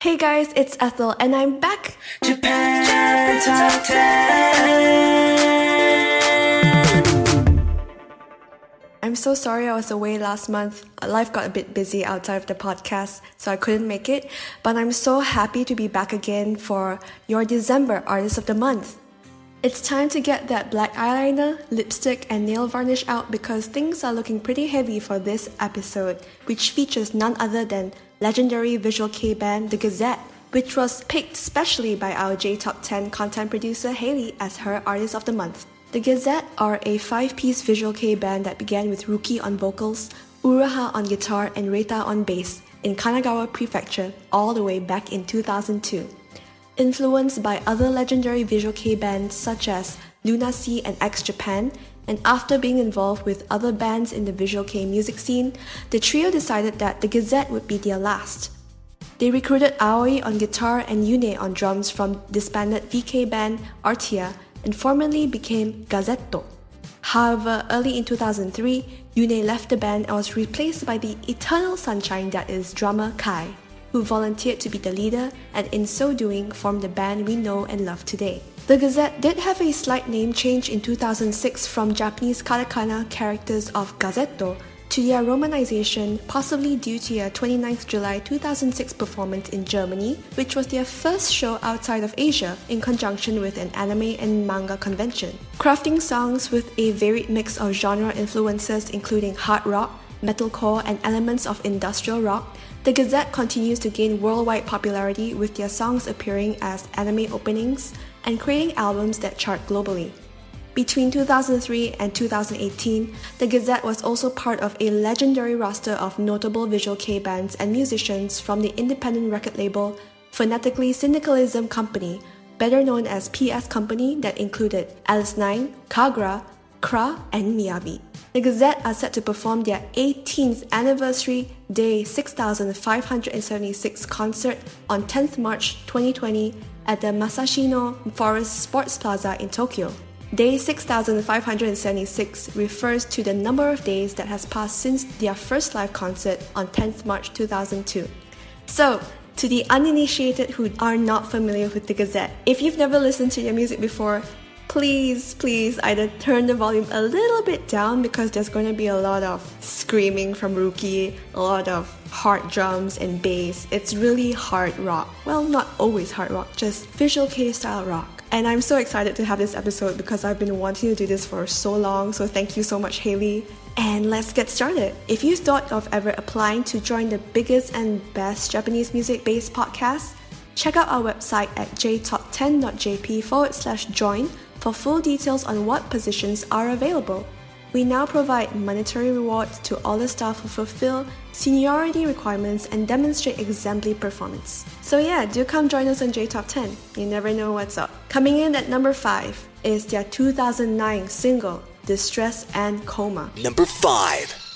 Hey guys, it's Ethel, and I'm back. Japan Top 10. I'm so sorry I was away last month. Life got a bit busy outside of the podcast, so I couldn't make it. But I'm so happy to be back again for your December Artist of the Month. It's time to get that black eyeliner, lipstick, and nail varnish out because things are looking pretty heavy for this episode, which features none other than legendary visual kei band The Gazette, which was picked specially by our J Top 10 content producer Haley as her Artist of the Month. The Gazette are a five piece visual kei band that began with Ruki on vocals, Uruha on guitar, and Reita on bass in Kanagawa Prefecture all the way back in 2002. Influenced by other legendary visual kei bands such as Luna Sea and X Japan, and after being involved with other bands in the visual kei music scene, the trio decided that the Gazette would be their last. They recruited Aoi on guitar and Yune on drums from disbanded VK band Artia and formally became Gazetto. However, early in 2003, Yune left the band and was replaced by the eternal sunshine that is drummer Kai, who volunteered to be the leader and in so doing formed the band we know and love today. The Gazette did have a slight name change in 2006 from Japanese katakana characters of Gazetto to their romanization, possibly due to their 29th July 2006 performance in Germany, which was their first show outside of Asia in conjunction with an anime and manga convention. Crafting songs with a varied mix of genre influences including hard rock, metalcore, and elements of industrial rock, the Gazette continues to gain worldwide popularity with their songs appearing as anime openings and creating albums that chart globally. Between 2003 and 2018, the Gazette was also part of a legendary roster of notable visual kei bands and musicians from the independent record label Phonetically Syndicalism Company, better known as PS Company, that included Alice 9, Kagrra, Kra, and Miyavi. The Gazette are set to perform their 18th anniversary day 6576 concert on 10th March 2020 at the Musashino Forest Sports Plaza in Tokyo. Day 6576 refers to the number of days that has passed since their first live concert on 10th March 2002. So, to the uninitiated who are not familiar with the Gazette, if you've never listened to their music before, please, please either turn the volume a little bit down because there's going to be a lot of screaming from Ruki, a lot of hard drums and bass. It's really hard rock. Well, not always hard rock, just visual kei style rock. And I'm so excited to have this episode because I've been wanting to do this for so long. So thank you so much, Haley. And let's get started. If you thought of ever applying to join the biggest and best Japanese music based podcast, check out our website at jtop10.jp forward slash join for full details on what positions are available. We now provide monetary rewards to all the staff who fulfill seniority requirements and demonstrate exemplary performance. So yeah, do come join us on J Top 10. You never know what's up. Coming in at number 5 is their 2009 single, Distress and Coma. Number 5.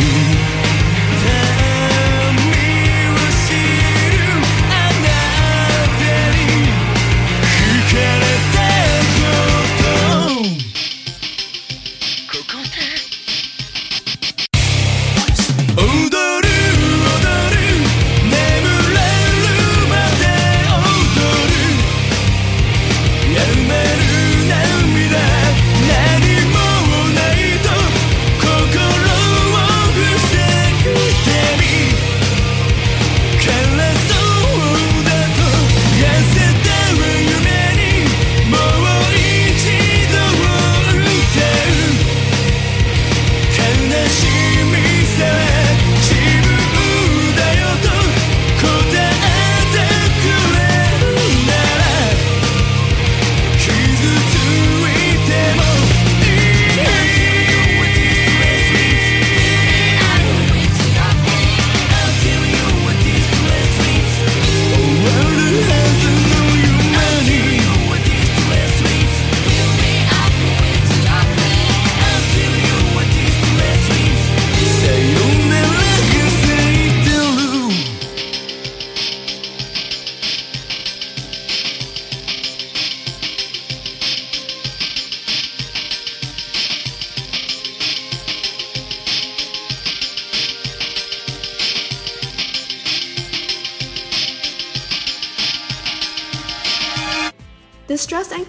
You.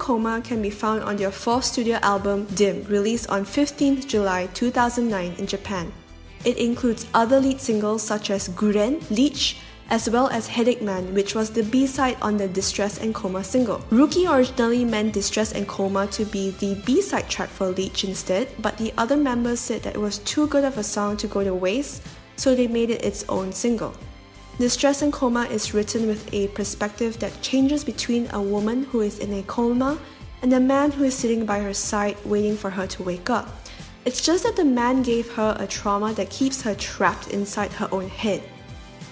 Coma can be found on their fourth studio album, Dim, released on 15th July 2009 in Japan. It includes other lead singles such as Guren, Leech, as well as Headache Man, which was the B-side on the Distress and Coma single. Ruki originally meant Distress and Coma to be the B-side track for Leech instead, but the other members said that it was too good of a song to go to waste, so they made it its own single. Distress and Coma is written with a perspective that changes between a woman who is in a coma and a man who is sitting by her side waiting for her to wake up. It's just that the man gave her a trauma that keeps her trapped inside her own head.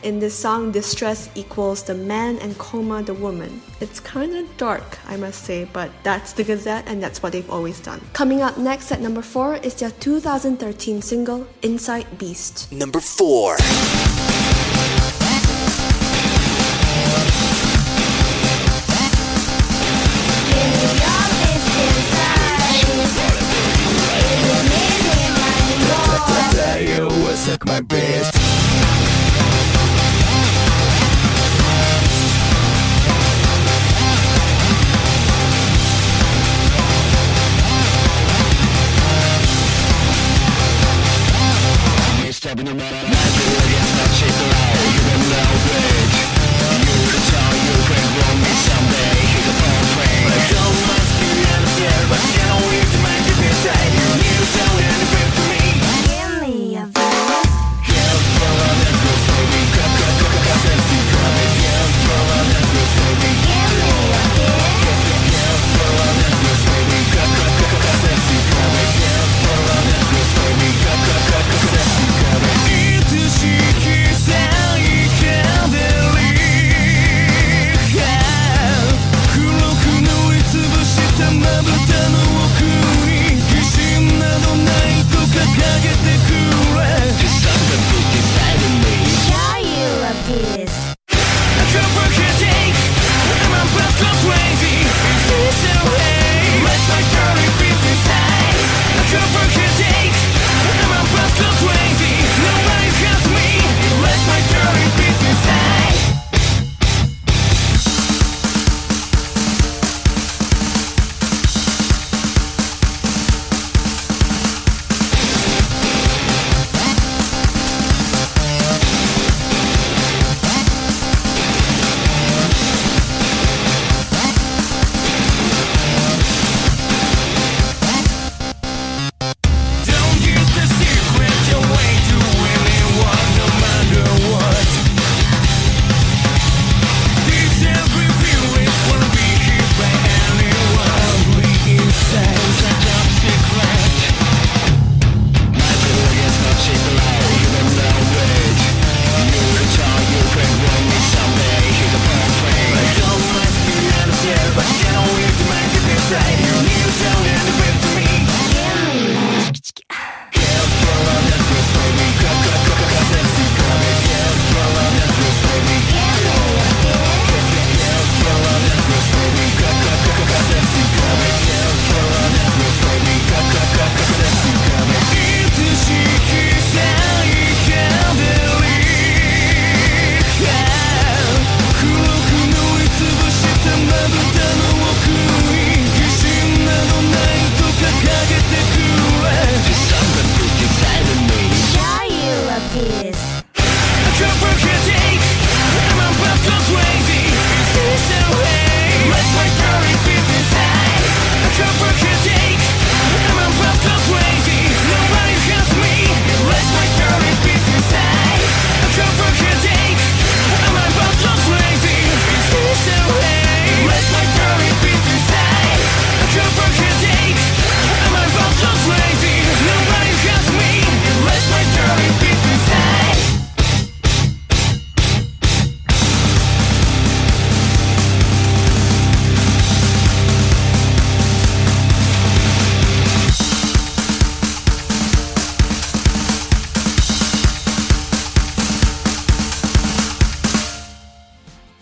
In this song, distress equals the man and coma the woman. It's kinda dark, I must say, but that's the Gazette and that's what they've always done. Coming up next at number 4 is their 2013 single, Inside Beast. Number 4. Suck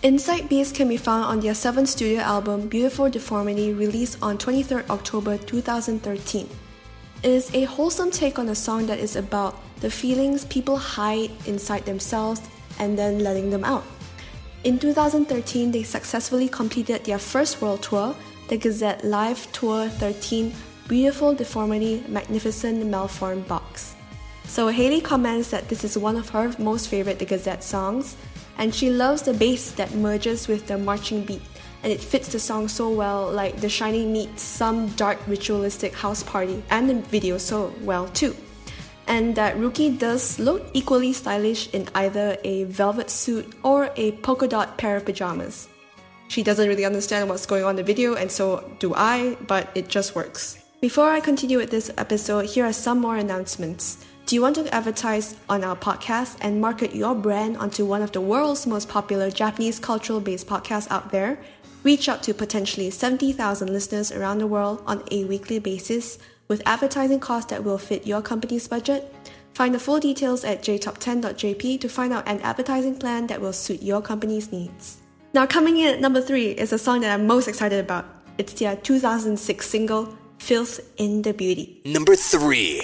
Inside Beast can be found on their seventh studio album, Beautiful Deformity, released on 23rd October 2013. It is a wholesome take on a song that is about the feelings people hide inside themselves and then letting them out. In 2013, they successfully completed their first world tour, the Gazette Live Tour 13 Beautiful Deformity Magnificent Malformed box. So Haley comments that this is one of her most favorite The Gazette songs, and she loves the bass that merges with the marching beat, and it fits the song so well, like The Shining meets some dark ritualistic house party, and the video so well too. And that Ruki does look equally stylish in either a velvet suit or a polka dot pair of pajamas. She doesn't really understand what's going on in the video, and so do I, but it just works. Before I continue with this episode, here are some more announcements. Do you want to advertise on our podcast and market your brand onto one of the world's most popular Japanese cultural based podcasts out there? Reach out to potentially 70,000 listeners around the world on a weekly basis with advertising costs that will fit your company's budget. Find the full details at jtop10.jp to find out an advertising plan that will suit your company's needs. Now, coming in at number three is a song that I'm most excited about. It's their 2006 single, Filth in the Beauty. Number three.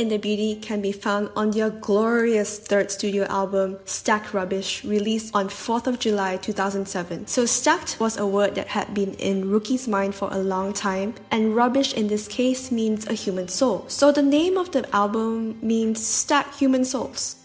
In the Beauty can be found on their glorious third studio album, Stacked Rubbish, released on 4th of July 2007. So stacked was a word that had been in Ruki's mind for a long time, and rubbish in this case means a human soul. So the name of the album means stacked human souls.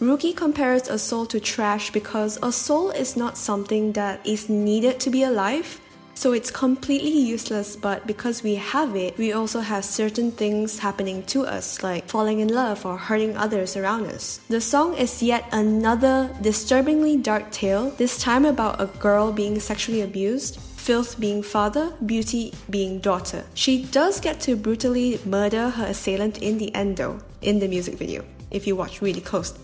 Ruki compares a soul to trash because a soul is not something that is needed to be alive. So it's completely useless, but because we have it, we also have certain things happening to us, like falling in love or hurting others around us. The song is yet another disturbingly dark tale, this time about a girl being sexually abused, Filth being father, Beauty being daughter. She does get to brutally murder her assailant in the end, though, in the music video, if you watch really close.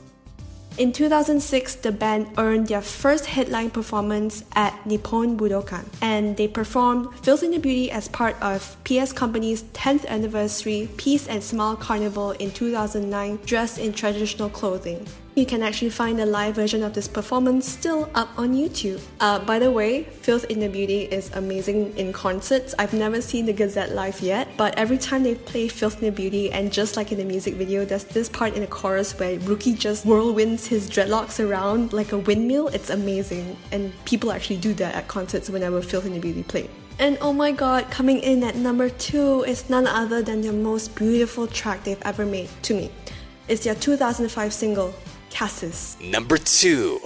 In 2006, the band earned their first headline performance at Nippon Budokan, and they performed Filth in the Beauty as part of PS Company's 10th anniversary Peace and Smile Carnival in 2009, dressed in traditional clothing. You can actually find the live version of this performance still up on YouTube. Uh, by the way, Filth in the Beauty is amazing in concerts. I've never seen the Gazette live yet, but every time they play Filth in the Beauty, and just like in the music video, there's this part in the chorus where Ruki just whirlwinds his dreadlocks around like a windmill. It's amazing, and people actually do that at concerts whenever Filth in the Beauty play. And oh my god, coming in at number two is none other than the most beautiful track they've ever made to me. It's their 2005 single, Cassis. Number two.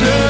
murder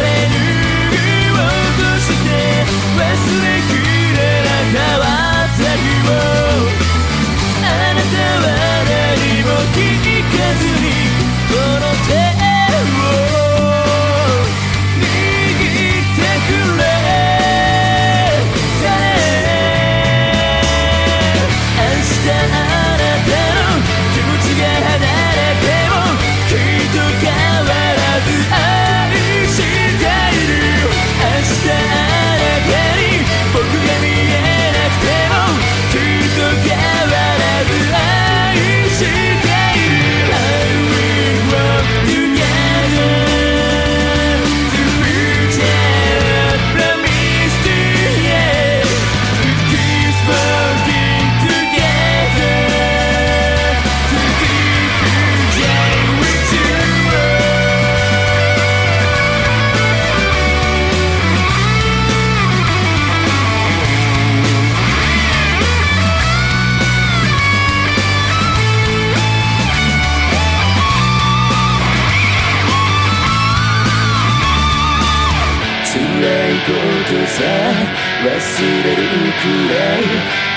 忘れるくらい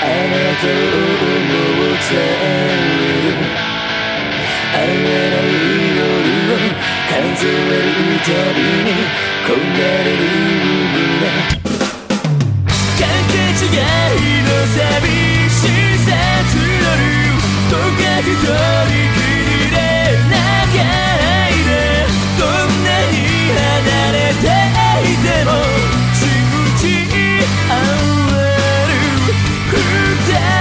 あなたを思って会えない夜を数えるたびに焦がれる胸かけ違いの寂しさ募るどっか一人きりで泣かないでどんなに離れていても dead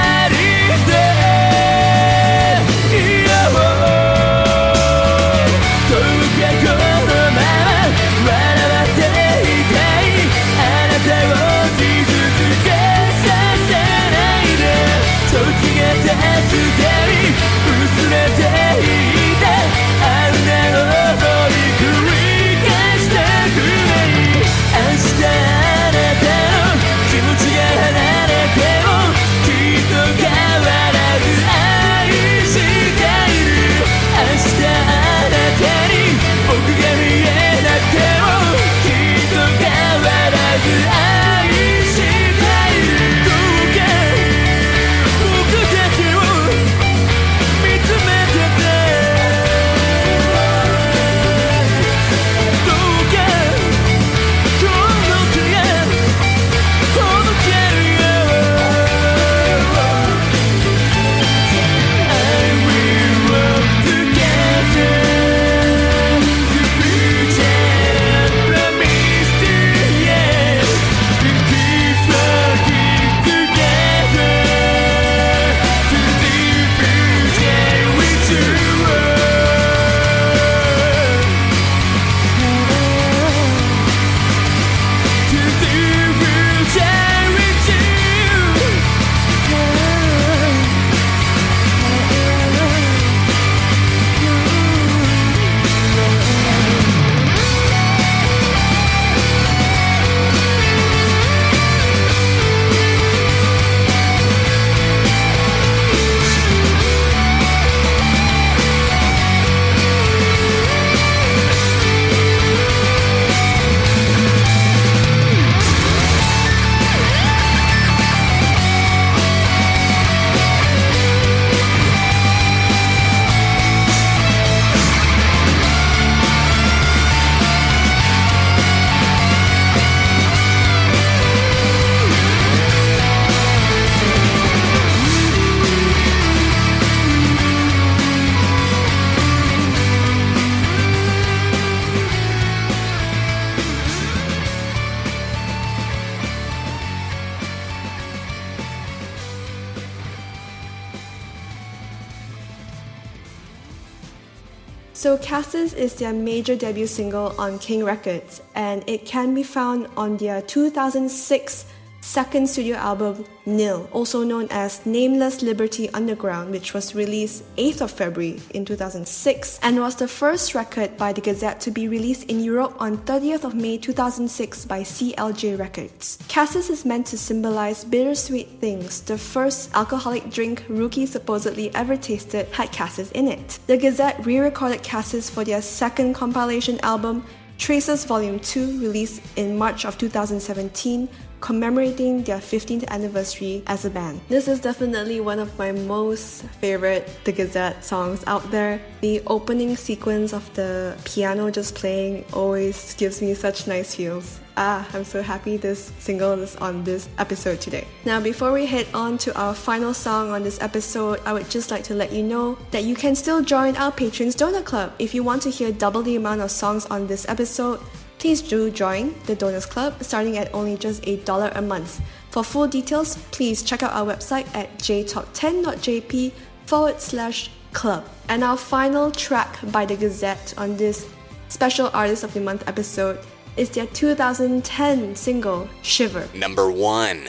Cassis is their major debut single on King Records, and it can be found on their 2006 second studio album Nil, also known as Nameless Liberty Underground, which was released 8th of February in 2006 and was the first record by the Gazette to be released in Europe on 30th of May 2006 by CLJ Records. Cassis is meant to symbolize bittersweet things. The first alcoholic drink Ruki supposedly ever tasted had Cassis in it. The Gazette re-recorded Cassis for their second compilation album Traces Volume 2 released in March of 2017 commemorating their 15th anniversary as a band. This is definitely one of my most favorite The Gazette songs out there. The opening sequence of the piano just playing always gives me such nice feels. Ah, I'm so happy this single is on this episode today. Now, before we head on to our final song on this episode, I would just like to let you know that you can still join our Patrons Donor Club. If you want to hear double the amount of songs on this episode, please do join the Donors Club starting at only just $8 a month. For full details, please check out our website at jtop10.jp forward slash club. And our final track by The Gazette on this special Artist of the Month episode is their 2010 single, Shiver. Number one.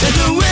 Take away,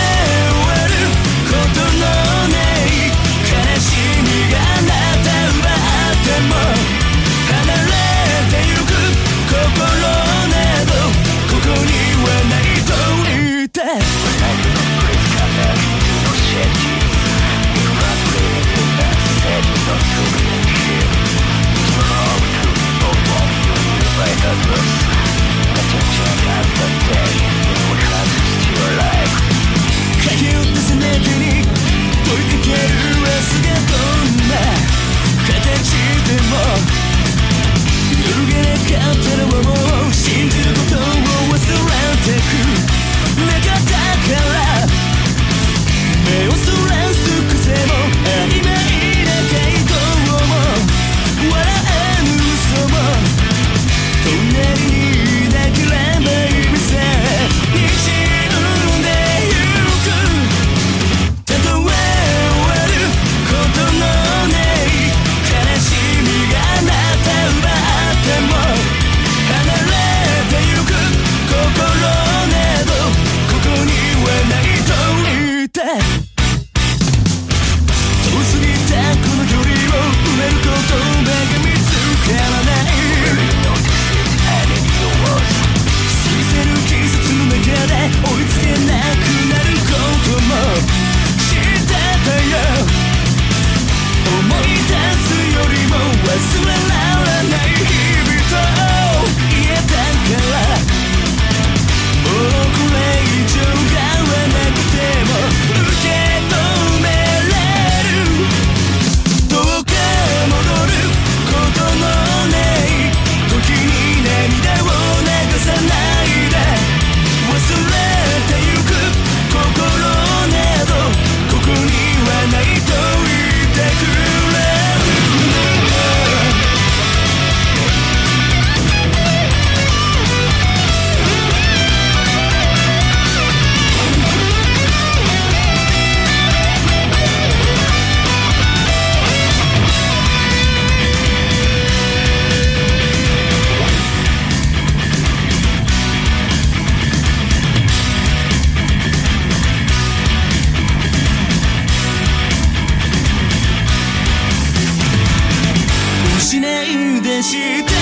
gente tem.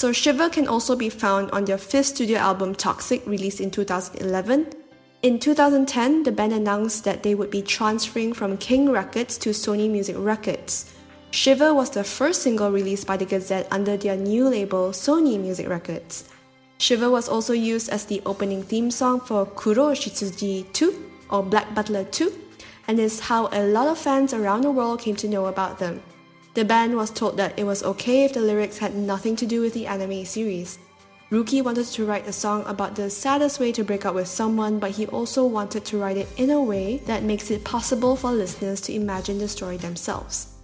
So Shiver can also be found on their fifth studio album Toxic, released in 2011. In 2010, the band announced that they would be transferring from King Records to Sony Music Records. Shiver was the first single released by the Gazette under their new label Sony Music Records. Shiver was also used as the opening theme song for Kuro Shitsuji 2 or Black Butler 2 and is how a lot of fans around the world came to know about them. The band was told that it was okay if the lyrics had nothing to do with the anime series. Ruki wanted to write a song about the saddest way to break up with someone, but he also wanted to write it in a way that makes it possible for listeners to imagine the story themselves.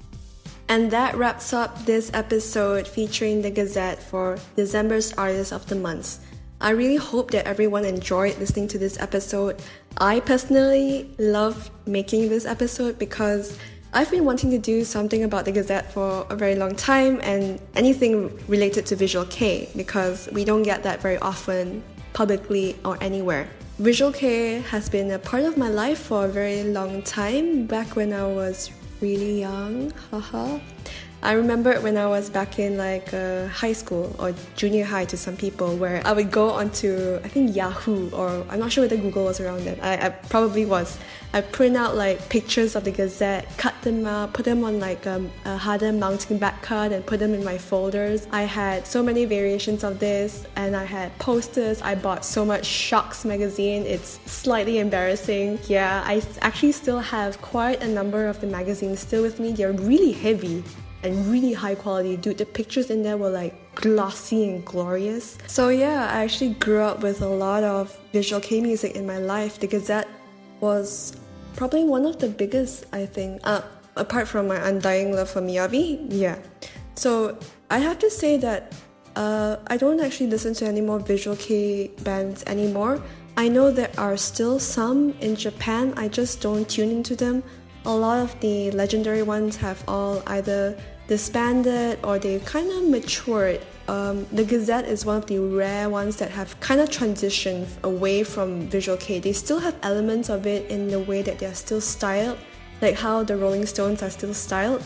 And that wraps up this episode featuring the Gazette for December's Artist of the Month. I really hope that everyone enjoyed listening to this episode. I personally love making this episode because I've been wanting to do something about the Gazette for a very long time and anything related to Visual kei because we don't get that very often publicly or anywhere. Visual kei has been a part of my life for a very long time, back when I was really young. Haha. I remember when I was back in like uh, high school or junior high to some people, where I would go onto I think Yahoo or I'm not sure whether Google was around then. I, I probably was. I print out like pictures of the Gazette, cut them out, put them on like um, a harder mounting back card, and put them in my folders. I had so many variations of this, and I had posters. I bought so much Shoxx magazine. It's slightly embarrassing. Yeah, I actually still have quite a number of the magazines still with me. They're really heavy and really high quality. Dude, the pictures in there were like glossy and glorious. So yeah, I actually grew up with a lot of visual kei music in my life. The Gazette was probably one of the biggest, I think. Uh, apart from my undying love for Miyavi, yeah. So I have to say that uh, I don't actually listen to any more visual kei bands anymore. I know there are still some in Japan, I just don't tune into them. A lot of the legendary ones have all either disbanded or they've kind of matured. Um, the Gazette is one of the rare ones that have kind of transitioned away from Visual kei. They still have elements of it in the way that they're still styled, like how the Rolling Stones are still styled,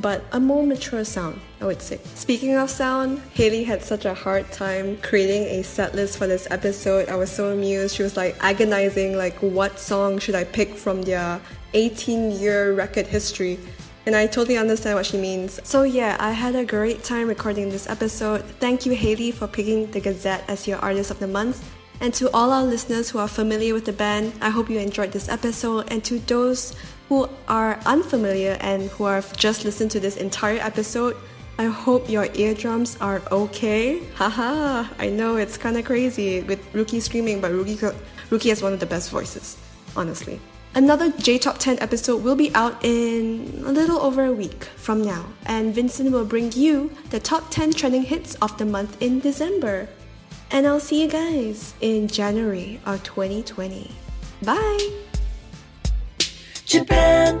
but a more mature sound, I would say. Speaking of sound, Haley had such a hard time creating a set list for this episode. I was so amused. She was like agonizing, like, what song should I pick from their 18 year record history? And I totally understand what she means. So, yeah, I had a great time recording this episode. Thank you, Haley, for picking the Gazette as your Artist of the Month. And to all our listeners who are familiar with the band, I hope you enjoyed this episode. And to those who are unfamiliar and who have just listened to this entire episode, I hope your eardrums are okay. Haha, I know it's kind of crazy with Ruki screaming, but Ruki, Ruki has one of the best voices, honestly. Another J Top 10 episode will be out in a little over a week from now, and Vincent will bring you the top 10 trending hits of the month in December. And I'll see you guys in January of 2020. Bye! Japan